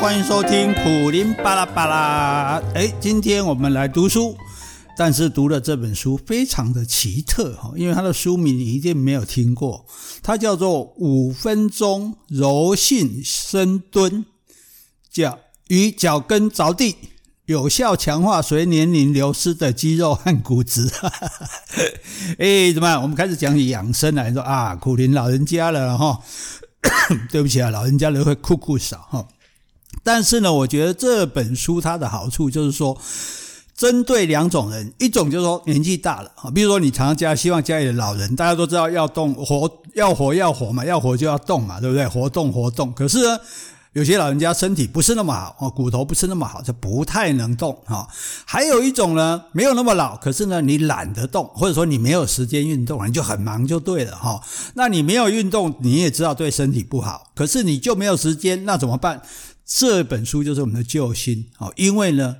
欢迎收听苦苓巴拉巴拉。哎，今天我们来读书，但是读的这本书非常的奇特哈，因为它的书名你一定没有听过，它叫做《五分钟柔性深蹲，脚与脚跟着地，有效强化随年龄流失的肌肉和骨质。哎，怎么样？我们开始讲养生来说啊，苦苓老人家了哈。对不起啊，老人家人会酷酷少哈。但是呢，我觉得这本书它的好处就是说，针对两种人，一种就是说年纪大了啊，比如说你常常家希望家里的老人，大家都知道要动活，要活要活嘛，要活就要动嘛，对不对？活动活动。可是呢，有些老人家身体不是那么好哦，骨头不是那么好，就不太能动哈。还有一种呢，没有那么老，可是呢，你懒得动，或者说你没有时间运动，你就很忙就对了哈。那你没有运动，你也知道对身体不好，可是你就没有时间，那怎么办？这本书就是我们的救星哦，因为呢，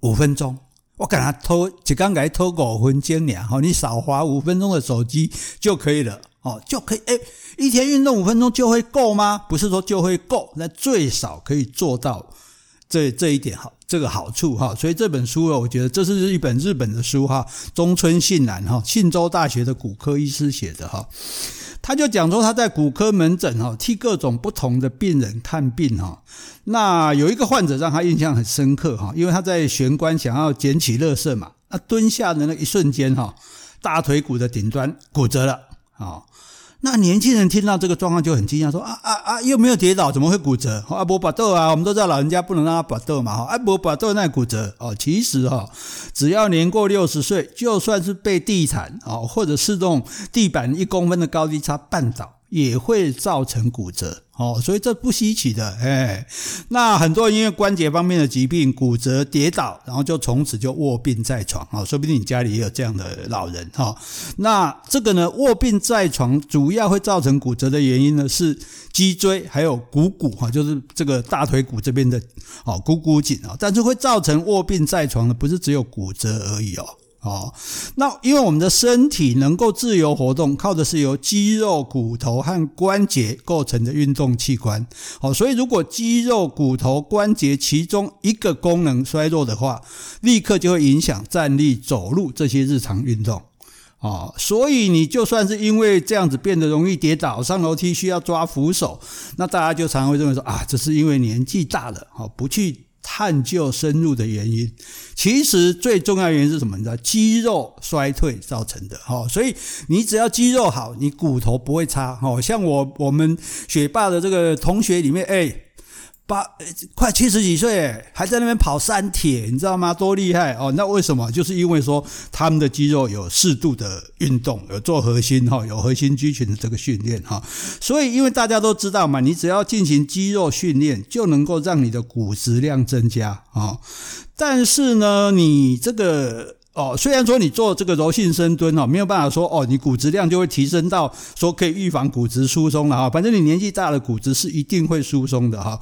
五分钟，我给他偷，就刚才偷五分钟两哈，你少滑五分钟的手机就可以了。哦，就可以诶，一天运动五分钟就会够吗？不是说就会够，那最少可以做到这这一点好，这个好处哈。所以这本书我觉得这是一本日本的书哈，中村信男哈，信州大学的骨科医师写的哈。他就讲说他在骨科门诊哈，替各种不同的病人看病哈。那有一个患者让他印象很深刻哈，因为他在玄关想要捡起垃圾嘛，那蹲下的那一瞬间哈，大腿骨的顶端骨折了啊。那年轻人听到这个状况就很惊讶，说啊啊啊，又没有跌倒，怎么会骨折？啊，不拔豆啊，我们都知道老人家不能让他拔豆嘛，哈，啊，不拔豆那骨折哦。其实哈，只要年过六十岁，就算是被地毯啊，或者是这种地板一公分的高低差绊倒，也会造成骨折。哦，所以这不稀奇的，哎，那很多人因为关节方面的疾病骨折跌倒，然后就从此就卧病在床啊，说不定你家里也有这样的老人哈。那这个呢，卧病在床主要会造成骨折的原因呢，是脊椎还有股骨哈，就是这个大腿骨这边的哦股骨颈啊，但是会造成卧病在床的不是只有骨折而已哦。哦，那因为我们的身体能够自由活动，靠的是由肌肉、骨头和关节构成的运动器官。好，所以如果肌肉、骨头、关节其中一个功能衰弱的话，立刻就会影响站立、走路这些日常运动。哦，所以你就算是因为这样子变得容易跌倒，上楼梯需要抓扶手，那大家就常会认为说啊，这是因为年纪大了，好，不去。探究深入的原因，其实最重要原因是什么？你知道，肌肉衰退造成的。哈，所以你只要肌肉好，你骨头不会差。哈，像我我们学霸的这个同学里面，哎。八快七十几岁，还在那边跑三铁，你知道吗？多厉害哦！那为什么？就是因为说他们的肌肉有适度的运动，有做核心哈，有核心肌群的这个训练哈。所以，因为大家都知道嘛，你只要进行肌肉训练，就能够让你的骨质量增加啊。但是呢，你这个。哦，虽然说你做这个柔性深蹲哦，没有办法说哦，你骨质量就会提升到说可以预防骨质疏松了哈。反正你年纪大了，骨质是一定会疏松的哈。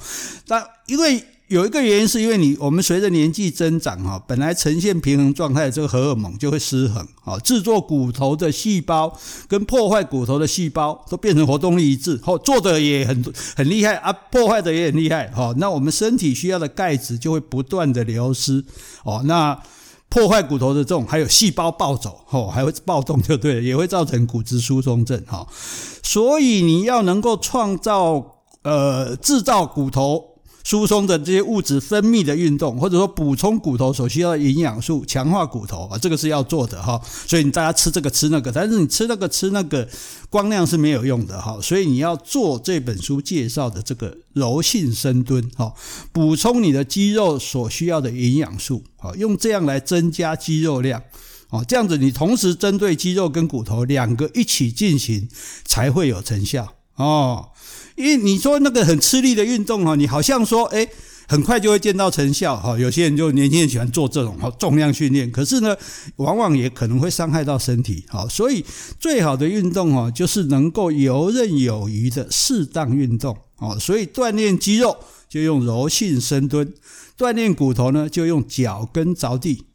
那因为有一个原因，是因为你我们随着年纪增长哈，本来呈现平衡状态的这个荷尔蒙就会失衡啊，制作骨头的细胞跟破坏骨头的细胞都变成活动力一致，哦，做的也很很厉害啊，破坏的也很厉害哈。那我们身体需要的钙质就会不断的流失哦，那。破坏骨头的这种，还有细胞暴走，吼，还会暴动就对了，也会造成骨质疏松症，哈。所以你要能够创造，呃，制造骨头。疏松的这些物质分泌的运动，或者说补充骨头所需要的营养素，强化骨头啊，这个是要做的哈。所以你大家吃这个吃那个，但是你吃那个吃那个，光亮是没有用的哈。所以你要做这本书介绍的这个柔性深蹲哈，补充你的肌肉所需要的营养素啊，用这样来增加肌肉量啊，这样子你同时针对肌肉跟骨头两个一起进行，才会有成效哦。因为你说那个很吃力的运动哈，你好像说诶很快就会见到成效哈。有些人就年轻人喜欢做这种哈重量训练，可是呢，往往也可能会伤害到身体哈。所以最好的运动哦，就是能够游刃有余的适当运动哦。所以锻炼肌肉就用柔性深蹲，锻炼骨头呢就用脚跟着地。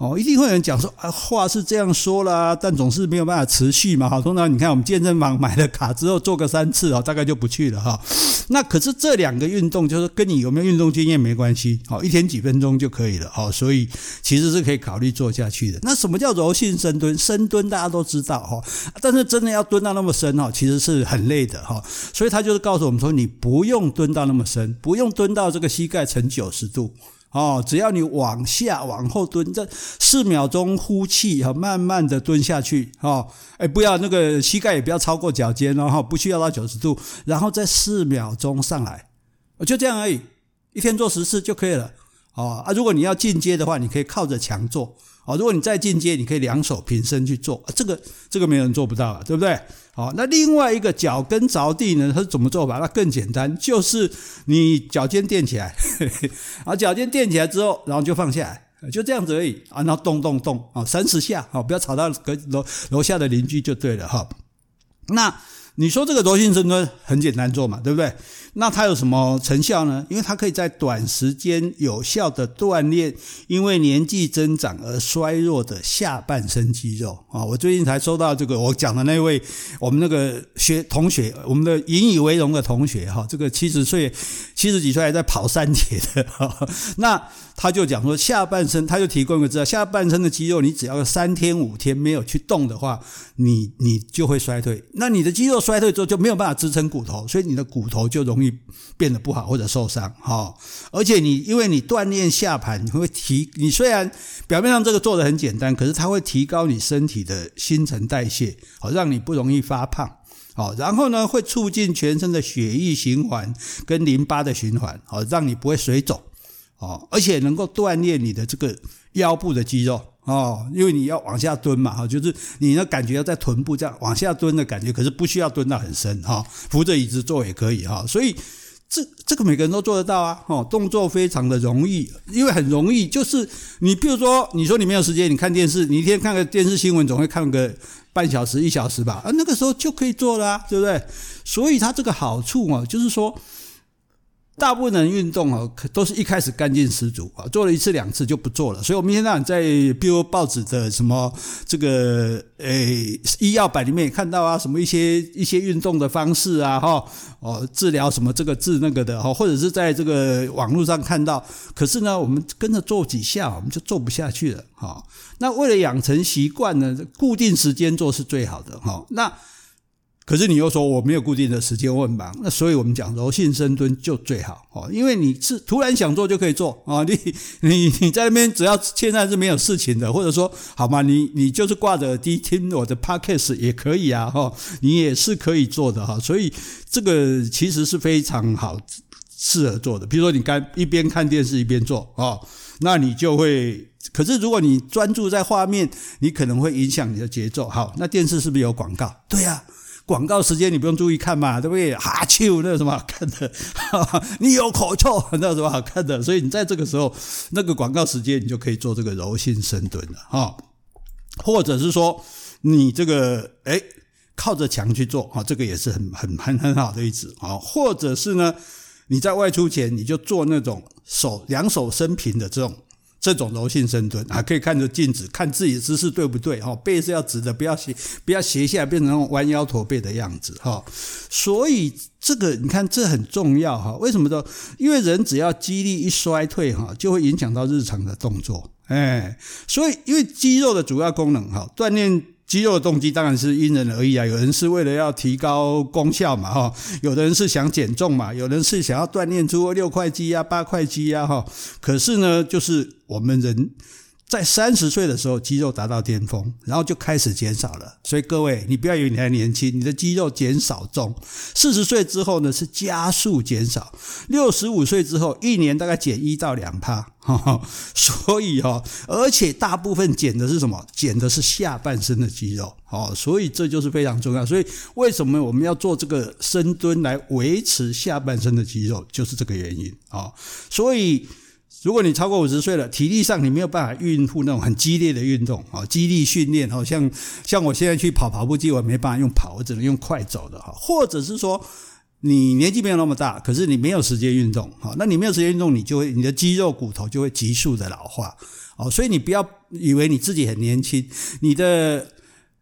哦，一定会有人讲说啊，话是这样说啦，但总是没有办法持续嘛。好，通常你看我们健身房买了卡之后做个三次哦，大概就不去了哈。那可是这两个运动就是跟你有没有运动经验没关系，好，一天几分钟就可以了，好，所以其实是可以考虑做下去的。那什么叫柔性深蹲？深蹲大家都知道哈，但是真的要蹲到那么深哈，其实是很累的哈。所以他就是告诉我们说，你不用蹲到那么深，不用蹲到这个膝盖呈九十度。哦，只要你往下往后蹲，这四秒钟呼气哈，慢慢的蹲下去哈，哎，不要那个膝盖也不要超过脚尖哦哈，不需要到九十度，然后再四秒钟上来，就这样而已，一天做十次就可以了。哦啊，如果你要进阶的话，你可以靠着墙做。哦，如果你再进阶，你可以两手平伸去做，这个这个没人做不到啊，对不对？好，那另外一个脚跟着地呢，它是怎么做法？那更简单，就是你脚尖垫起来，啊，脚尖垫起来之后，然后就放下来，就这样子而已啊，然后动动动啊，三十下，啊，不要吵到隔楼楼下的邻居就对了哈。那。你说这个柔性深蹲很简单做嘛，对不对？那它有什么成效呢？因为它可以在短时间有效的锻炼因为年纪增长而衰弱的下半身肌肉啊！我最近才收到这个我讲的那位我们那个学同学，我们的引以为荣的同学哈，这个七十岁、七十几岁还在跑三铁的，那。他就讲说，下半身他就提供一个资料，下半身的肌肉，你只要三天五天没有去动的话，你你就会衰退。那你的肌肉衰退之后就没有办法支撑骨头，所以你的骨头就容易变得不好或者受伤。哈，而且你因为你锻炼下盘，你会提你虽然表面上这个做得很简单，可是它会提高你身体的新陈代谢，好让你不容易发胖。好，然后呢会促进全身的血液循环跟淋巴的循环，好让你不会水肿。哦，而且能够锻炼你的这个腰部的肌肉哦，因为你要往下蹲嘛，哈，就是你的感觉要在臀部这样往下蹲的感觉，可是不需要蹲到很深哈，扶着椅子坐也可以哈，所以这这个每个人都做得到啊，哦，动作非常的容易，因为很容易，就是你比如说你说你没有时间，你看电视，你一天看个电视新闻总会看个半小时一小时吧，啊，那个时候就可以做了，对不对？所以它这个好处啊，就是说。大部分人运动啊，都是一开始干劲十足啊，做了一次两次就不做了。所以，我们现在在比如报纸的什么这个诶医药版里面也看到啊，什么一些一些运动的方式啊，哈哦治疗什么这个治那个的哈，或者是在这个网络上看到。可是呢，我们跟着做几下，我们就做不下去了哈。那为了养成习惯呢，固定时间做是最好的哈。那可是你又说我没有固定的时间，我很忙，那所以我们讲柔性深蹲就最好哦，因为你是突然想做就可以做 啊，你你你在那边只要现在是没有事情的，或者说好吗？你你就是挂着耳机听我的 podcast 也可以啊哈，你也是可以做的哈，所以这个其实是非常好适合做的。比如说你干一边看电视一边做啊，那你就会。可是如果你专注在画面，你可能会影响你的节奏。好，那电视是不是有广告？对呀。广告时间你不用注意看嘛，对不对？哈啾，那有什么好 看的？你有口臭，那有什么好看的？所以你在这个时候，那个广告时间，你就可以做这个柔性深蹲了哈。或者是说，你这个诶靠着墙去做啊，这个也是很很很很好的一支啊。或者是呢，你在外出前你就做那种手两手伸平的这种。这种柔性深蹲啊，可以看着镜子，看自己的姿势对不对？哈，背是要直的，不要斜，不要斜下来变成那种弯腰驼背的样子。哈，所以这个你看这很重要哈。为什么呢？因为人只要肌力一衰退哈，就会影响到日常的动作。哎，所以因为肌肉的主要功能哈，锻炼。肌肉的动机当然是因人而异啊，有人是为了要提高功效嘛，哈，有的人是想减重嘛，有人是想要锻炼出六块肌啊、八块肌啊，哈。可是呢，就是我们人。在三十岁的时候，肌肉达到巅峰，然后就开始减少了。所以各位，你不要以为你还年轻，你的肌肉减少中。四十岁之后呢，是加速减少。六十五岁之后，一年大概减一到两趴。所以哈，而且大部分减的是什么？减的是下半身的肌肉。哦，所以这就是非常重要。所以为什么我们要做这个深蹲来维持下半身的肌肉？就是这个原因啊。所以。如果你超过五十岁了，体力上你没有办法应付那种很激烈的运动啊，激励训练，好像像我现在去跑跑步机，我没办法用跑，我只能用快走的哈。或者是说，你年纪没有那么大，可是你没有时间运动，好，那你没有时间运动，你就会你的肌肉骨头就会急速的老化。哦，所以你不要以为你自己很年轻，你的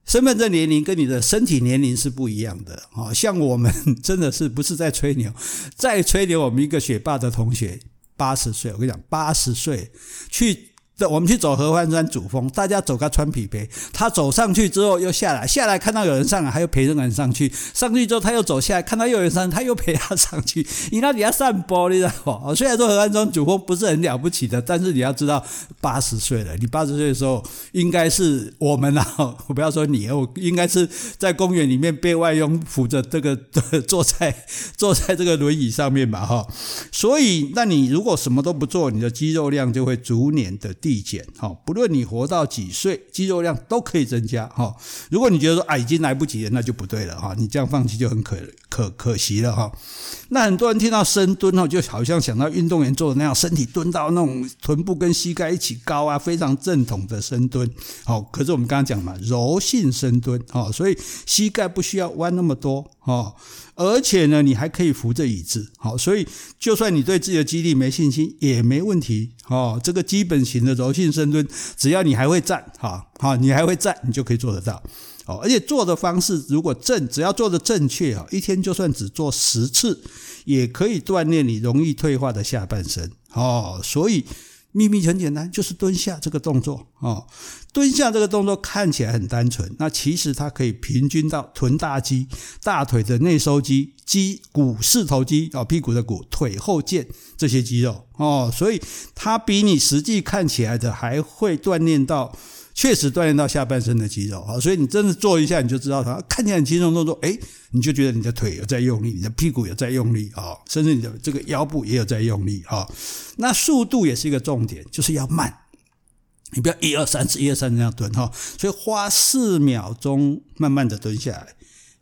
身份证年龄跟你的身体年龄是不一样的。哦，像我们 真的是不是在吹牛，在吹牛。我们一个学霸的同学八十岁，我跟你讲，八十岁去。我们去走合欢山主峰，大家走个穿皮背，他走上去之后又下来，下来看到有人上来，他又陪那个人上去，上去之后他又走下来，看到又有人上，他又陪他上去。你那底下散步，你知道吗？虽然说合欢山主峰不是很了不起的，但是你要知道，八十岁了，你八十岁的时候，应该是我们啊，我不要说你，我应该是在公园里面被外佣扶着这个坐在坐在这个轮椅上面吧，哈。所以，那你如果什么都不做，你的肌肉量就会逐年的。递减哈，不论你活到几岁，肌肉量都可以增加哈。如果你觉得说啊已经来不及了，那就不对了哈。你这样放弃就很可可可惜了哈。那很多人听到深蹲哈，就好像想到运动员做的那样，身体蹲到那种臀部跟膝盖一起高啊，非常正统的深蹲。好，可是我们刚刚讲嘛，柔性深蹲哦，所以膝盖不需要弯那么多哦。而且呢，你还可以扶着椅子，好，所以就算你对自己的肌力没信心也没问题，哦，这个基本型的柔性深蹲，只要你还会站，哈，好，你还会站，你就可以做得到，哦，而且做的方式如果正，只要做的正确，一天就算只做十次，也可以锻炼你容易退化的下半身，哦，所以。秘密很简单，就是蹲下这个动作哦。蹲下这个动作看起来很单纯，那其实它可以平均到臀大肌、大腿的内收肌、肌股四头肌哦，屁股的股、腿后腱这些肌肉哦，所以它比你实际看起来的还会锻炼到。确实锻炼到下半身的肌肉啊，所以你真的做一下，你就知道它看起来很轻松动作，诶，你就觉得你的腿有在用力，你的屁股有在用力啊，甚至你的这个腰部也有在用力啊。那速度也是一个重点，就是要慢，你不要一二三四一二三这样蹲哈，所以花四秒钟慢慢的蹲下来，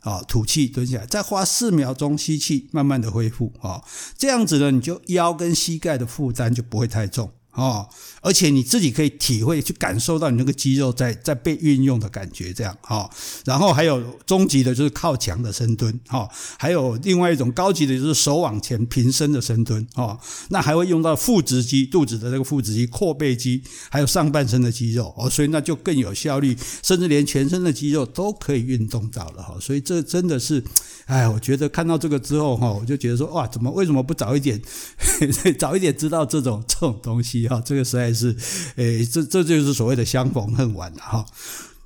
啊，吐气蹲下来，再花四秒钟吸气，慢慢的恢复啊，这样子呢，你就腰跟膝盖的负担就不会太重。哦，而且你自己可以体会去感受到你那个肌肉在在被运用的感觉，这样哈。然后还有终极的就是靠墙的深蹲，哈。还有另外一种高级的就是手往前平伸的深蹲，哈。那还会用到腹直肌，肚子的这个腹直肌、阔背肌，还有上半身的肌肉哦，所以那就更有效率，甚至连全身的肌肉都可以运动到了哈。所以这真的是，哎，我觉得看到这个之后哈，我就觉得说哇，怎么为什么不早一点，早一点知道这种这种东西？啊，这个实在是，诶，这这就是所谓的相逢恨晚了哈。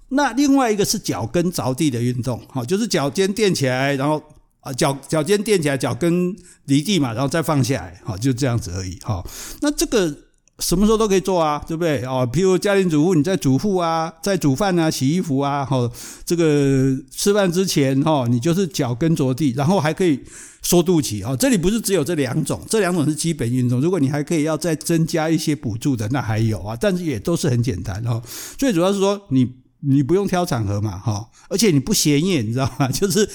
那另外一个是脚跟着地的运动，哈，就是脚尖垫起来，然后啊脚脚尖垫起来，脚跟离地嘛，然后再放下来，哈，就这样子而已，哈。那这个。什么时候都可以做啊，对不对？哦，譬如家庭主妇，你在煮饭啊，在煮饭啊，洗衣服啊，哈，这个吃饭之前哈，你就是脚跟着地，然后还可以缩肚脐啊。这里不是只有这两种，这两种是基本运动。如果你还可以要再增加一些补助的，那还有啊，但是也都是很简单哦。最主要是说你。你不用挑场合嘛，哈，而且你不显眼，你知道吗？就是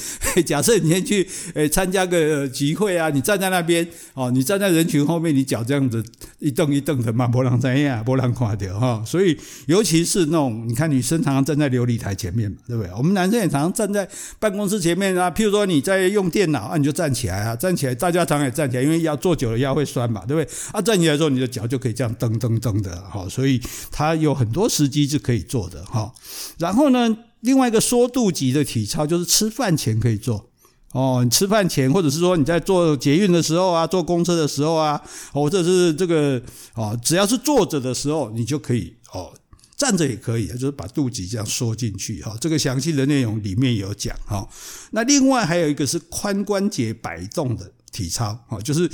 假设你先去诶参加个集会啊，你站在那边哦，你站在人群后面，你脚这样子一蹬一蹬的嘛，没人知道，没人看到哈。所以尤其是那种你看女生常常站在琉璃台前面嘛，对不对？我们男生也常常站在办公室前面啊。譬如说你在用电脑啊，你就站起来啊，站起来，大家常常也站起来，因为要坐久了腰会酸嘛，对不对？啊，站起来之后你的脚就可以这样蹬蹬蹬的哈。所以它有很多时机是可以做的哈。然后呢，另外一个缩肚脐的体操就是吃饭前可以做哦。你吃饭前，或者是说你在坐捷运的时候啊，坐公车的时候啊，或者是这个哦，只要是坐着的时候，你就可以哦，站着也可以，就是把肚脐这样缩进去哈。这个详细的内容里面有讲哈。那另外还有一个是髋关节摆动的体操哦，就是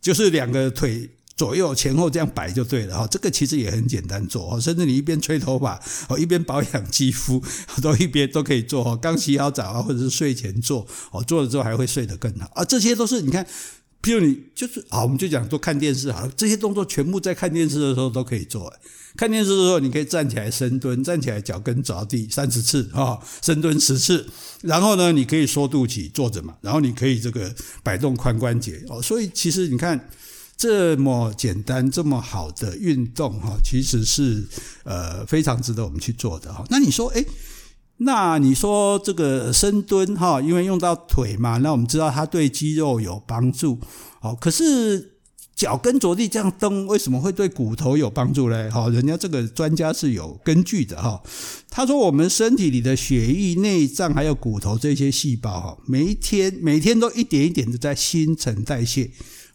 就是两个腿。左右前后这样摆就对了哈，这个其实也很简单做，甚至你一边吹头发哦，一边保养肌肤，都一边都可以做哈。刚洗好澡啊，或者是睡前做哦，做了之后还会睡得更好啊。这些都是你看，譬如你就是啊，我们就讲多看电视好了，这些动作全部在看电视的时候都可以做。看电视的时候，你可以站起来深蹲，站起来脚跟着地三十次啊，深蹲十次，然后呢，你可以缩肚脐坐着嘛，然后你可以这个摆动髋关节哦。所以其实你看。这么简单、这么好的运动哈，其实是呃非常值得我们去做的哈。那你说，诶，那你说这个深蹲哈，因为用到腿嘛，那我们知道它对肌肉有帮助好。可是脚跟着地这样蹬，为什么会对骨头有帮助呢？哈，人家这个专家是有根据的哈。他说，我们身体里的血液、内脏还有骨头这些细胞哈，每一天每天都一点一点的在新陈代谢。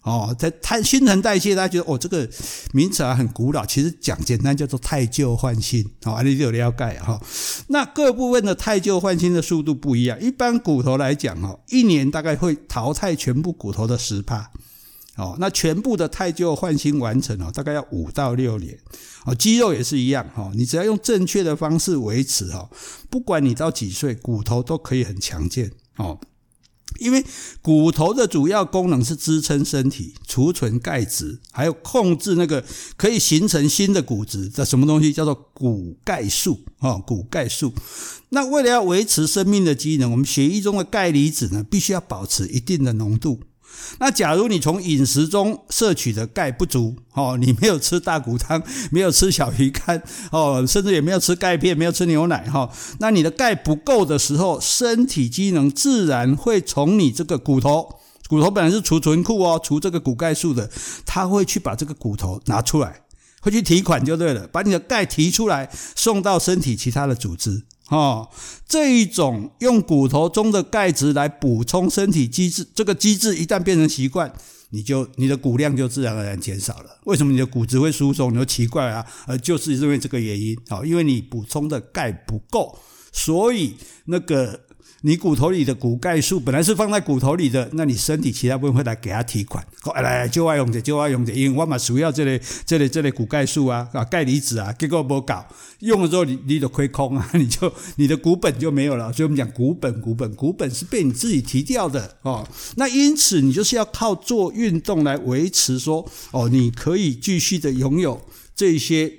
哦，在它新陈代谢，大家觉得哦，这个名词啊很古老，其实讲简单叫做汰旧换新。好，你有了解哈。那各部分的汰旧换新的速度不一样，一般骨头来讲哦，一年大概会淘汰全部骨头的十帕。哦，那全部的汰旧换新完成哦，大概要五到六年。哦，肌肉也是一样哈，你只要用正确的方式维持哈，不管你到几岁，骨头都可以很强健哦。因为骨头的主要功能是支撑身体、储存钙质，还有控制那个可以形成新的骨质的什么东西，叫做骨钙素啊，骨钙素。那为了要维持生命的机能，我们血液中的钙离子呢，必须要保持一定的浓度。那假如你从饮食中摄取的钙不足，哦，你没有吃大骨汤，没有吃小鱼干，哦，甚至也没有吃钙片，没有吃牛奶，哈，那你的钙不够的时候，身体机能自然会从你这个骨头，骨头本来是储存库哦，储这个骨钙素的，它会去把这个骨头拿出来，会去提款就对了，把你的钙提出来，送到身体其他的组织。哦，这一种用骨头中的钙质来补充身体机制，这个机制一旦变成习惯，你就你的骨量就自然而然减少了。为什么你的骨质会疏松？你说奇怪啊，呃，就是因为这个原因。好，因为你补充的钙不够，所以那个。你骨头里的骨钙素本来是放在骨头里的，那你身体其他部分会来给它提款，来来就爱用的就爱用的，因为我嘛主要这类这类这类骨钙素啊啊钙离子啊，结果不搞，用了之后你你就亏空啊，你就你的骨本就没有了，所以我们讲骨本骨本骨本是被你自己提掉的哦，那因此你就是要靠做运动来维持说哦，你可以继续的拥有这些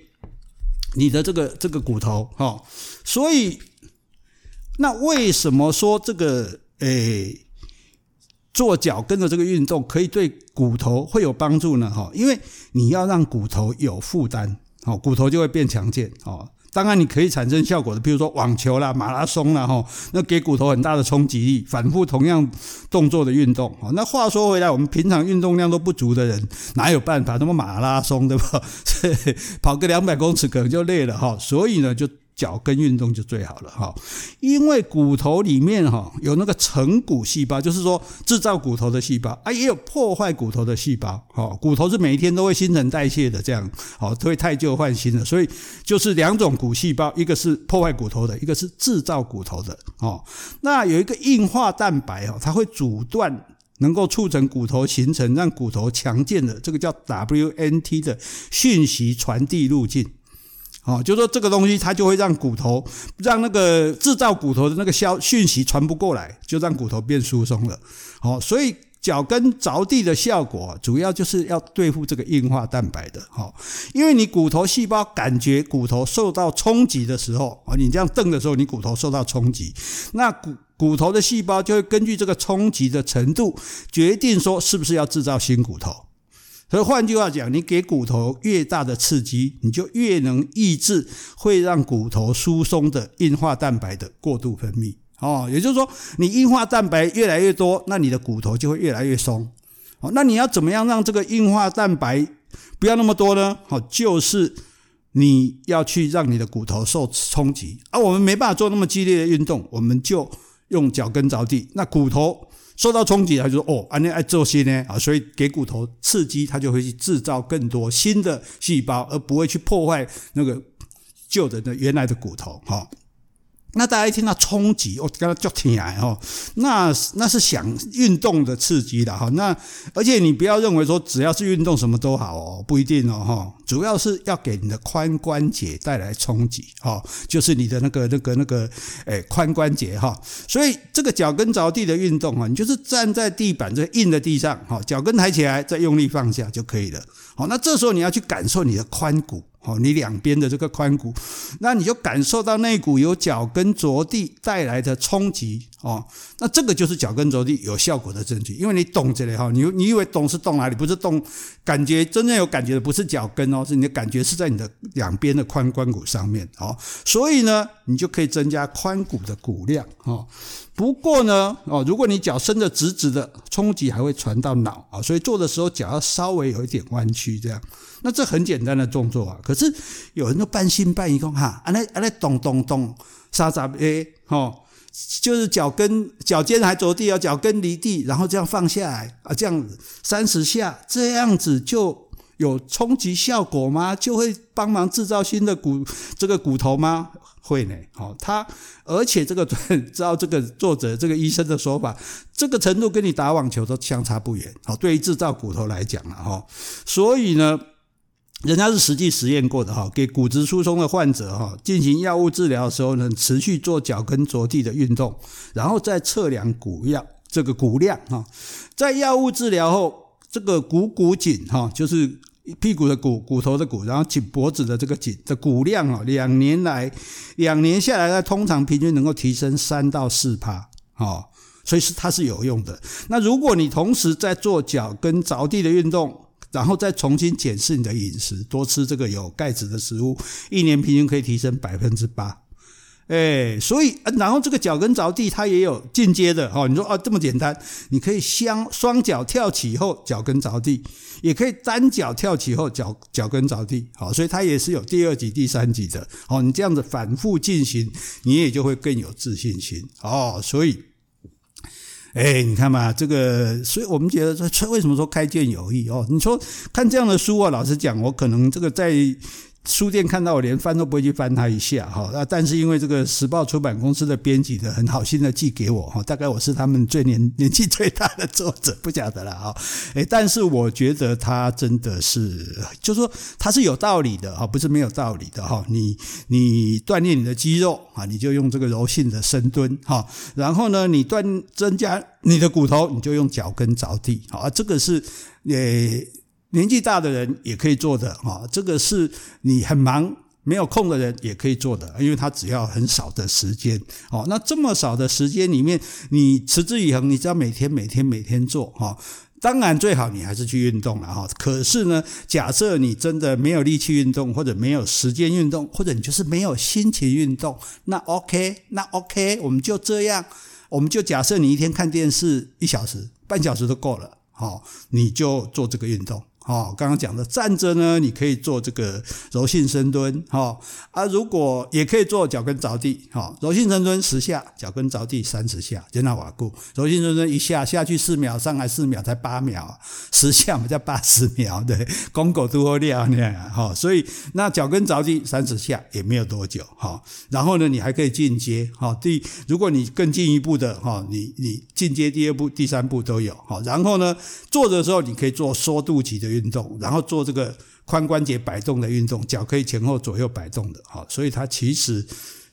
你的这个这个骨头哈、哦，所以。那为什么说这个诶做脚跟的这个运动可以对骨头会有帮助呢？哈，因为你要让骨头有负担，哦，骨头就会变强健，哦。当然你可以产生效果的，比如说网球啦、马拉松啦，哈，那给骨头很大的冲击力，反复同样动作的运动。那话说回来，我们平常运动量都不足的人，哪有办法？那么马拉松对吧？跑个两百公尺可能就累了哈，所以呢就。脚跟运动就最好了哈，因为骨头里面哈有那个成骨细胞，就是说制造骨头的细胞啊，也有破坏骨头的细胞。哈，骨头是每一天都会新陈代谢的，这样好，都会汰旧换新的，所以就是两种骨细胞，一个是破坏骨头的，一个是制造骨头的。哦，那有一个硬化蛋白哦，它会阻断能够促成骨头形成、让骨头强健的这个叫 WNT 的讯息传递路径。哦，就说这个东西，它就会让骨头，让那个制造骨头的那个消讯息传不过来，就让骨头变疏松了。好，所以脚跟着地的效果，主要就是要对付这个硬化蛋白的。好，因为你骨头细胞感觉骨头受到冲击的时候，啊，你这样蹬的时候，你骨头受到冲击，那骨骨头的细胞就会根据这个冲击的程度，决定说是不是要制造新骨头。所以换句话讲，你给骨头越大的刺激，你就越能抑制会让骨头疏松的硬化蛋白的过度分泌。哦，也就是说，你硬化蛋白越来越多，那你的骨头就会越来越松。哦，那你要怎么样让这个硬化蛋白不要那么多呢？好，就是你要去让你的骨头受冲击。而我们没办法做那么激烈的运动，我们就用脚跟着地，那骨头。受到冲击，他就说：“哦，安尼爱做些呢啊，所以给骨头刺激，它就会去制造更多新的细胞，而不会去破坏那个旧的那原来的骨头。”哈。那大家一听到冲击，我跟他叫起来哈，那那是想运动的刺激的哈。那而且你不要认为说只要是运动什么都好哦，不一定哦哈。主要是要给你的髋关节带来冲击哈，就是你的那个那个那个诶髋关节哈。所以这个脚跟着地的运动啊，你就是站在地板这硬的地上哈，脚跟抬起来，再用力放下就可以了。好，那这时候你要去感受你的髋骨。哦，你两边的这个髋骨，那你就感受到那股由脚跟着地带来的冲击哦，那这个就是脚跟着地有效果的证据，因为你动这里哈，你你以为动是动哪里？不是动，感觉真正有感觉的不是脚跟哦，是你的感觉是在你的两边的髋关骨上面哦，所以呢，你就可以增加髋骨的骨量哦。不过呢，哦，如果你脚伸得直直的，冲击还会传到脑啊，所以做的时候脚要稍微有一点弯曲这样。那这很简单的动作啊，可是有人都半信半疑说哈，啊那啊那咚咚咚，沙杂诶，吼，就是脚跟脚尖还着地啊，脚跟离地，然后这样放下来啊，这样三十下，这样子就有冲击效果吗？就会帮忙制造新的骨这个骨头吗？会呢，好，他而且这个 知道这个作者这个医生的说法，这个程度跟你打网球都相差不远，好，对于制造骨头来讲了哈，所以呢。人家是实际实验过的哈，给骨质疏松的患者哈进行药物治疗的时候呢，持续做脚跟着地的运动，然后再测量骨量这个骨量哈，在药物治疗后，这个股骨颈哈，就是屁股的骨骨头的骨，然后颈脖子的这个颈的骨量啊，两年来两年下来呢，通常平均能够提升三到四趴，所以是它是有用的。那如果你同时在做脚跟着地的运动，然后再重新检视你的饮食，多吃这个有钙质的食物，一年平均可以提升百分之八。哎，所以，然后这个脚跟着地，它也有进阶的哈。你说啊，这么简单，你可以双双脚跳起后脚跟着地，也可以单脚跳起后脚脚跟着地。好，所以它也是有第二级、第三级的。好，你这样子反复进行，你也就会更有自信心。哦，所以。哎，你看嘛，这个，所以我们觉得说，为什么说开卷有益哦？你说看这样的书啊，老实讲，我可能这个在。书店看到我连翻都不会去翻它一下哈，那但是因为这个时报出版公司的编辑的很好心的寄给我哈，大概我是他们最年 年纪最大的作者，不晓得了哈，诶，但是我觉得他真的是，就说他是有道理的哈，不是没有道理的哈。你你锻炼你的肌肉啊，你就用这个柔性的深蹲哈，然后呢，你锻增加你的骨头，你就用脚跟着地啊，这个是诶。年纪大的人也可以做的哈，这个是你很忙没有空的人也可以做的，因为他只要很少的时间哦。那这么少的时间里面，你持之以恒，你只要每天每天每天做哈。当然最好你还是去运动了哈。可是呢，假设你真的没有力气运动，或者没有时间运动，或者你就是没有心情运动，那 OK，那 OK，我们就这样，我们就假设你一天看电视一小时、半小时都够了，好，你就做这个运动。哦，刚刚讲的站着呢，你可以做这个柔性深蹲，哈啊，如果也可以做脚跟着地，哈，柔性深蹲十下，脚跟着地三十下，就那瓦固，柔性深蹲一下下去四秒，上来四秒才八秒，十下我们叫八十秒，对，公狗都会亮那样，哈，所以那脚跟着地三十下也没有多久，哈，然后呢，你还可以进阶，哈，第如果你更进一步的，哈，你你进阶第二步、第三步都有，哈，然后呢，坐的时候你可以做缩肚脐的。运动，然后做这个髋关节摆动的运动，脚可以前后左右摆动的，哈，所以它其实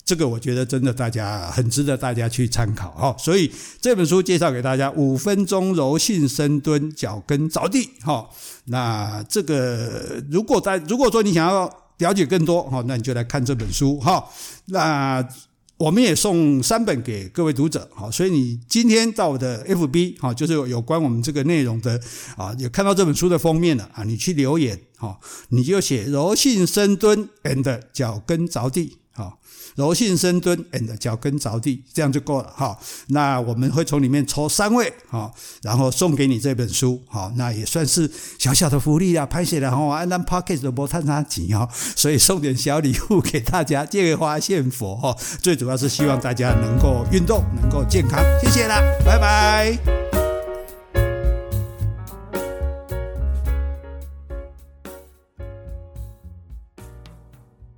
这个我觉得真的大家很值得大家去参考，哈，所以这本书介绍给大家五分钟柔性深蹲，脚跟着地，哈，那这个如果在如果说你想要了解更多，哈，那你就来看这本书，哈，那。我们也送三本给各位读者，好，所以你今天到我的 FB，好，就是有关我们这个内容的，啊，也看到这本书的封面了，啊，你去留言，好，你就写柔性深蹲 and 脚跟着地，柔性深蹲 and 脚跟着地，这样就够了哈。那我们会从里面抽三位哈，然后送给你这本书哈。那也算是小小的福利啦，拍谢了哈。按咱 Podcast 都无赚啥钱哈，所以送点小礼物给大家，借花献佛哈。最主要是希望大家能够运动，能够健康。谢谢啦，拜拜。